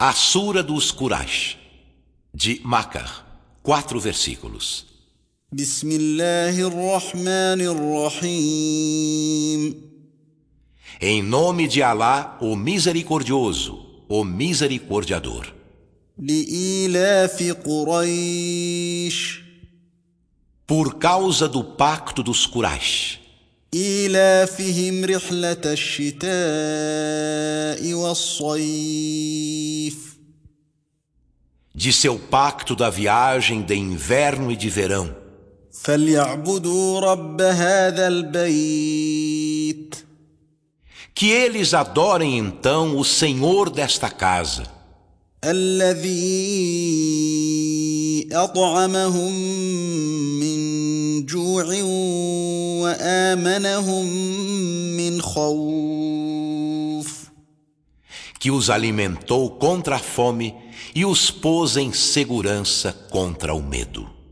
A Sura dos Quraysh, de Macar, quatro versículos. بسم الله الرحمن الرحيم Em nome de Alá, o Misericordioso, o Misericordiador. لإيلاف قريش Por causa do pacto dos Quraysh, إيلافهم رحلة الشتاء والصيف de seu pacto da viagem de inverno e de verão. Que eles adorem então o Senhor desta casa que os alimentou contra a fome e os pôs em segurança contra o medo.